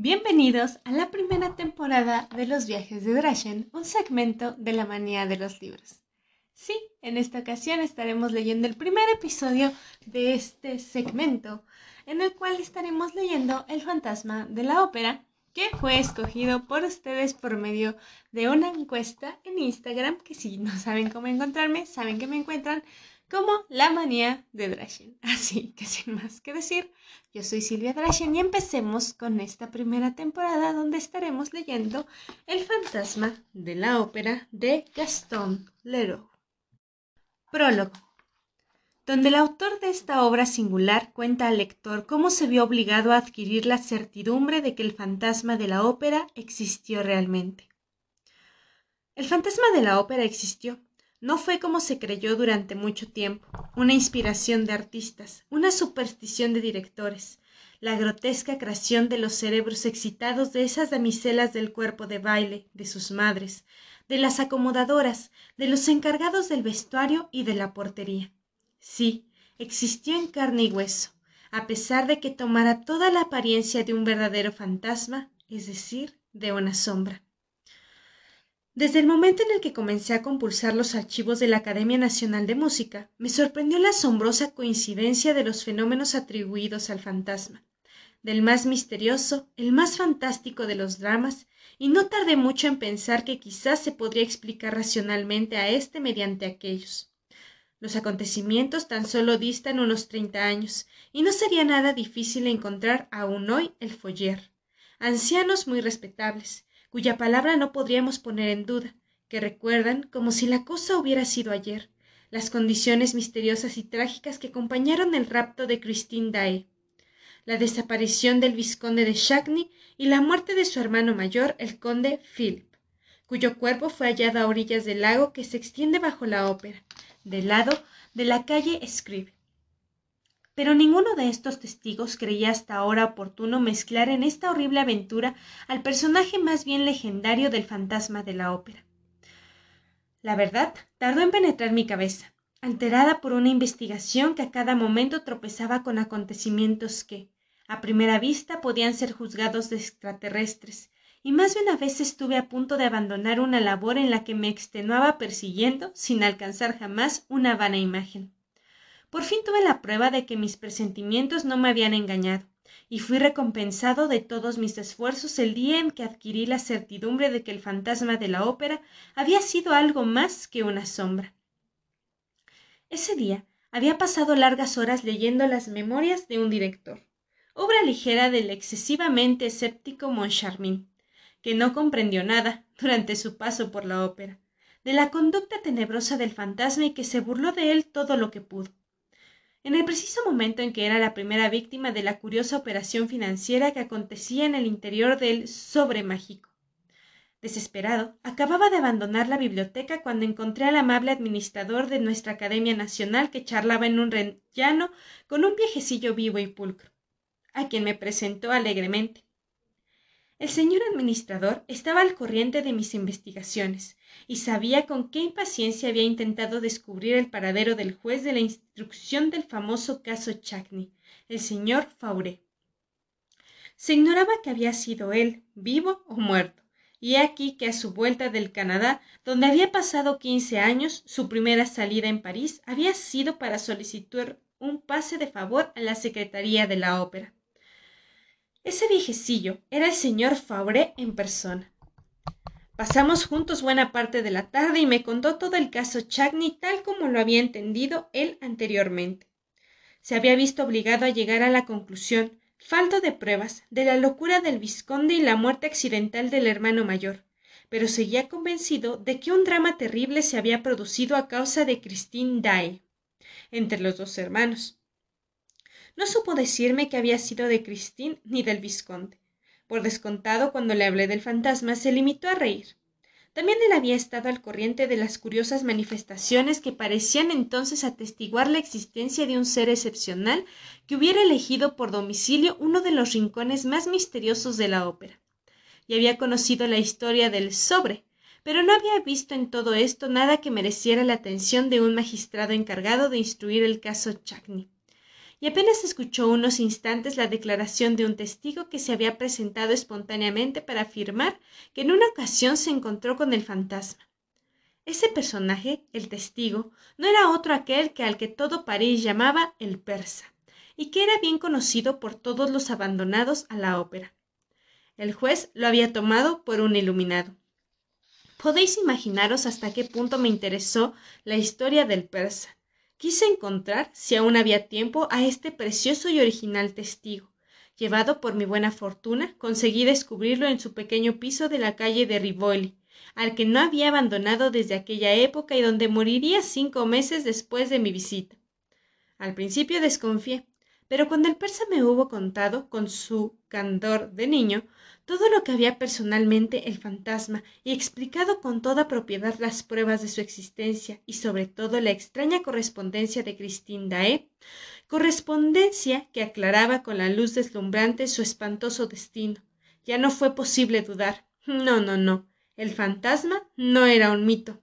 Bienvenidos a la primera temporada de Los viajes de Drachen, un segmento de la manía de los libros. Sí, en esta ocasión estaremos leyendo el primer episodio de este segmento, en el cual estaremos leyendo El fantasma de la ópera, que fue escogido por ustedes por medio de una encuesta en Instagram, que si no saben cómo encontrarme, saben que me encuentran como la manía de Drachen. Así que sin más que decir, yo soy Silvia Drachen y empecemos con esta primera temporada donde estaremos leyendo El fantasma de la ópera de Gaston Leroux. Prólogo. Donde el autor de esta obra singular cuenta al lector cómo se vio obligado a adquirir la certidumbre de que el fantasma de la ópera existió realmente. El fantasma de la ópera existió, no fue como se creyó durante mucho tiempo, una inspiración de artistas, una superstición de directores, la grotesca creación de los cerebros excitados de esas damiselas del cuerpo de baile, de sus madres, de las acomodadoras, de los encargados del vestuario y de la portería. Sí, existió en carne y hueso, a pesar de que tomara toda la apariencia de un verdadero fantasma, es decir, de una sombra. Desde el momento en el que comencé a compulsar los archivos de la Academia Nacional de Música, me sorprendió la asombrosa coincidencia de los fenómenos atribuidos al fantasma, del más misterioso, el más fantástico de los dramas, y no tardé mucho en pensar que quizás se podría explicar racionalmente a éste mediante aquellos. Los acontecimientos tan solo distan unos treinta años, y no sería nada difícil encontrar aún hoy el foller. Ancianos muy respetables, cuya palabra no podríamos poner en duda, que recuerdan, como si la cosa hubiera sido ayer, las condiciones misteriosas y trágicas que acompañaron el rapto de Christine Daae, la desaparición del vizconde de Chagny y la muerte de su hermano mayor, el conde Philip, cuyo cuerpo fue hallado a orillas del lago que se extiende bajo la ópera, del lado de la calle Scribe pero ninguno de estos testigos creía hasta ahora oportuno mezclar en esta horrible aventura al personaje más bien legendario del fantasma de la ópera. La verdad tardó en penetrar mi cabeza, alterada por una investigación que a cada momento tropezaba con acontecimientos que, a primera vista, podían ser juzgados de extraterrestres, y más de una vez estuve a punto de abandonar una labor en la que me extenuaba persiguiendo, sin alcanzar jamás, una vana imagen. Por fin tuve la prueba de que mis presentimientos no me habían engañado, y fui recompensado de todos mis esfuerzos el día en que adquirí la certidumbre de que el fantasma de la ópera había sido algo más que una sombra. Ese día había pasado largas horas leyendo las memorias de un director, obra ligera del excesivamente escéptico Moncharmin, que no comprendió nada durante su paso por la ópera, de la conducta tenebrosa del fantasma y que se burló de él todo lo que pudo en el preciso momento en que era la primera víctima de la curiosa operación financiera que acontecía en el interior del sobre mágico. Desesperado, acababa de abandonar la biblioteca cuando encontré al amable administrador de nuestra Academia Nacional que charlaba en un rellano con un viejecillo vivo y pulcro, a quien me presentó alegremente. El señor administrador estaba al corriente de mis investigaciones y sabía con qué impaciencia había intentado descubrir el paradero del juez de la instrucción del famoso caso Chagny, el señor Fauré. Se ignoraba que había sido él, vivo o muerto, y aquí que a su vuelta del Canadá, donde había pasado quince años, su primera salida en París había sido para solicitar un pase de favor a la Secretaría de la Ópera. Ese viejecillo era el señor Fauré en persona. Pasamos juntos buena parte de la tarde y me contó todo el caso Chagny tal como lo había entendido él anteriormente. Se había visto obligado a llegar a la conclusión, falto de pruebas, de la locura del vizconde y la muerte accidental del hermano mayor, pero seguía convencido de que un drama terrible se había producido a causa de Christine Daae entre los dos hermanos. No supo decirme que había sido de Christine ni del Visconde. Por descontado, cuando le hablé del fantasma, se limitó a reír. También él había estado al corriente de las curiosas manifestaciones que parecían entonces atestiguar la existencia de un ser excepcional que hubiera elegido por domicilio uno de los rincones más misteriosos de la ópera. Y había conocido la historia del sobre, pero no había visto en todo esto nada que mereciera la atención de un magistrado encargado de instruir el caso Chagny y apenas escuchó unos instantes la declaración de un testigo que se había presentado espontáneamente para afirmar que en una ocasión se encontró con el fantasma. Ese personaje, el testigo, no era otro aquel que al que todo París llamaba el persa, y que era bien conocido por todos los abandonados a la ópera. El juez lo había tomado por un iluminado. Podéis imaginaros hasta qué punto me interesó la historia del persa. Quise encontrar, si aún había tiempo, a este precioso y original testigo. Llevado por mi buena fortuna, conseguí descubrirlo en su pequeño piso de la calle de Rivoli, al que no había abandonado desde aquella época y donde moriría cinco meses después de mi visita. Al principio desconfié, pero cuando el persa me hubo contado, con su candor de niño, todo lo que había personalmente el fantasma y explicado con toda propiedad las pruebas de su existencia y sobre todo la extraña correspondencia de Christine Dae, correspondencia que aclaraba con la luz deslumbrante su espantoso destino. Ya no fue posible dudar. No, no, no. El fantasma no era un mito.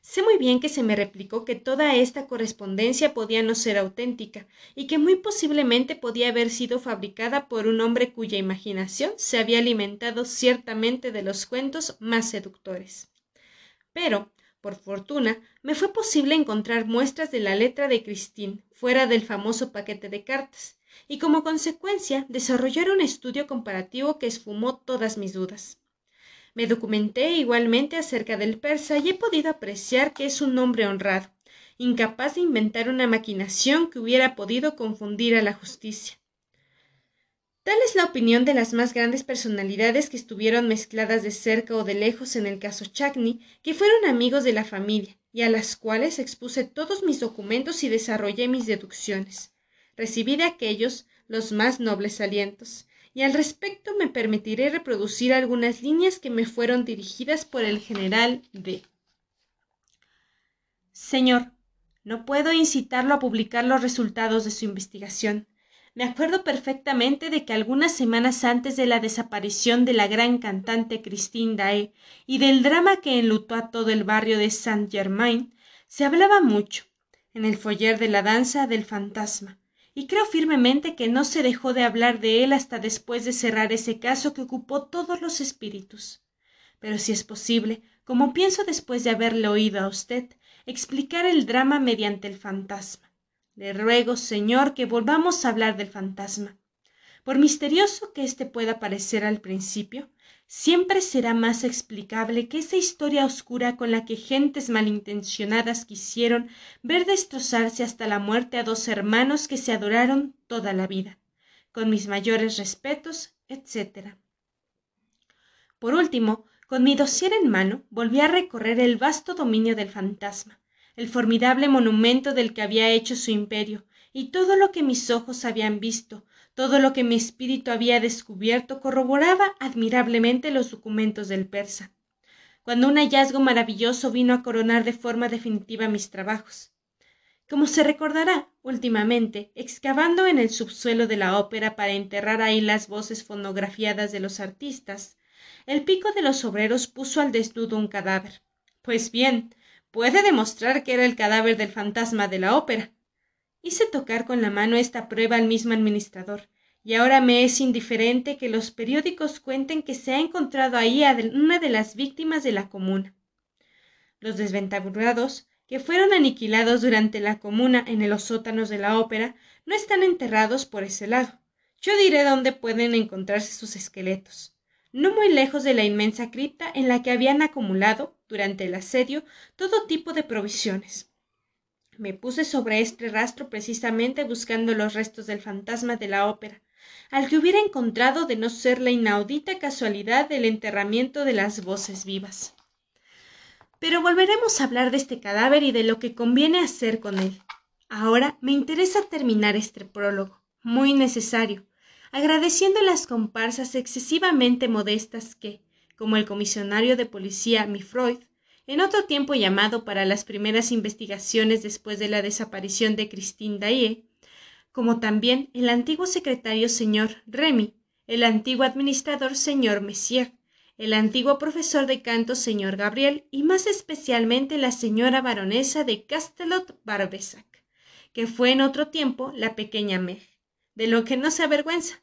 Sé muy bien que se me replicó que toda esta correspondencia podía no ser auténtica, y que muy posiblemente podía haber sido fabricada por un hombre cuya imaginación se había alimentado ciertamente de los cuentos más seductores. Pero, por fortuna, me fue posible encontrar muestras de la letra de Christine fuera del famoso paquete de cartas, y como consecuencia desarrollar un estudio comparativo que esfumó todas mis dudas. Me documenté igualmente acerca del persa y he podido apreciar que es un hombre honrado, incapaz de inventar una maquinación que hubiera podido confundir a la justicia. Tal es la opinión de las más grandes personalidades que estuvieron mezcladas de cerca o de lejos en el caso Chagny, que fueron amigos de la familia, y a las cuales expuse todos mis documentos y desarrollé mis deducciones. Recibí de aquellos los más nobles alientos, y al respecto me permitiré reproducir algunas líneas que me fueron dirigidas por el general D. Señor, no puedo incitarlo a publicar los resultados de su investigación. Me acuerdo perfectamente de que algunas semanas antes de la desaparición de la gran cantante Christine Dae y del drama que enlutó a todo el barrio de Saint Germain, se hablaba mucho, en el foyer de la danza del fantasma, y creo firmemente que no se dejó de hablar de él hasta después de cerrar ese caso que ocupó todos los espíritus. Pero si es posible, como pienso después de haberle oído a usted, explicar el drama mediante el fantasma. Le ruego, señor, que volvamos a hablar del fantasma. Por misterioso que éste pueda parecer al principio, siempre será más explicable que esa historia oscura con la que gentes malintencionadas quisieron ver destrozarse hasta la muerte a dos hermanos que se adoraron toda la vida. Con mis mayores respetos, etc. Por último, con mi dosier en mano, volví a recorrer el vasto dominio del fantasma, el formidable monumento del que había hecho su imperio, y todo lo que mis ojos habían visto, todo lo que mi espíritu había descubierto corroboraba admirablemente los documentos del persa, cuando un hallazgo maravilloso vino a coronar de forma definitiva mis trabajos. Como se recordará, últimamente, excavando en el subsuelo de la ópera para enterrar ahí las voces fonografiadas de los artistas, el pico de los obreros puso al desnudo un cadáver. Pues bien, puede demostrar que era el cadáver del fantasma de la ópera, Hice tocar con la mano esta prueba al mismo administrador, y ahora me es indiferente que los periódicos cuenten que se ha encontrado ahí a una de las víctimas de la comuna. Los desventurados, que fueron aniquilados durante la comuna en los sótanos de la ópera, no están enterrados por ese lado. Yo diré dónde pueden encontrarse sus esqueletos. No muy lejos de la inmensa cripta en la que habían acumulado, durante el asedio, todo tipo de provisiones. Me puse sobre este rastro precisamente buscando los restos del fantasma de la ópera, al que hubiera encontrado de no ser la inaudita casualidad del enterramiento de las voces vivas. Pero volveremos a hablar de este cadáver y de lo que conviene hacer con él. Ahora me interesa terminar este prólogo, muy necesario, agradeciendo las comparsas excesivamente modestas que, como el comisionario de policía mi Freud, en otro tiempo llamado para las primeras investigaciones después de la desaparición de Christine Daye, como también el antiguo secretario señor Remy, el antiguo administrador señor Messier, el antiguo profesor de canto señor Gabriel y más especialmente la señora baronesa de Castelot Barbesac, que fue en otro tiempo la pequeña Meg, de lo que no se avergüenza.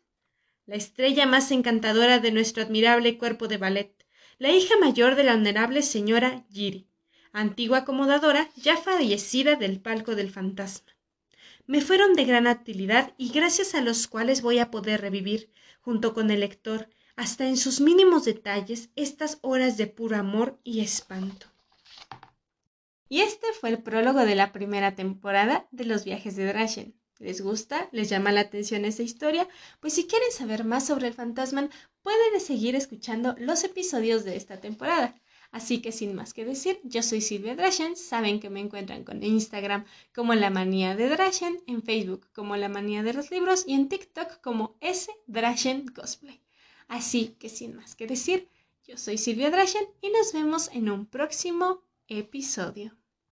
La estrella más encantadora de nuestro admirable cuerpo de ballet, la hija mayor de la honorable señora Giri, antigua acomodadora ya fallecida del palco del fantasma. Me fueron de gran utilidad y gracias a los cuales voy a poder revivir, junto con el lector, hasta en sus mínimos detalles, estas horas de puro amor y espanto. Y este fue el prólogo de la primera temporada de Los viajes de Drachen. ¿Les gusta? ¿Les llama la atención esta historia? Pues si quieren saber más sobre el fantasma, pueden seguir escuchando los episodios de esta temporada. Así que sin más que decir, yo soy Silvia Drachen, saben que me encuentran con Instagram como La Manía de Drachen, en Facebook como La Manía de los Libros y en TikTok como S Drachen Cosplay. Así que sin más que decir, yo soy Silvia Drachen y nos vemos en un próximo episodio.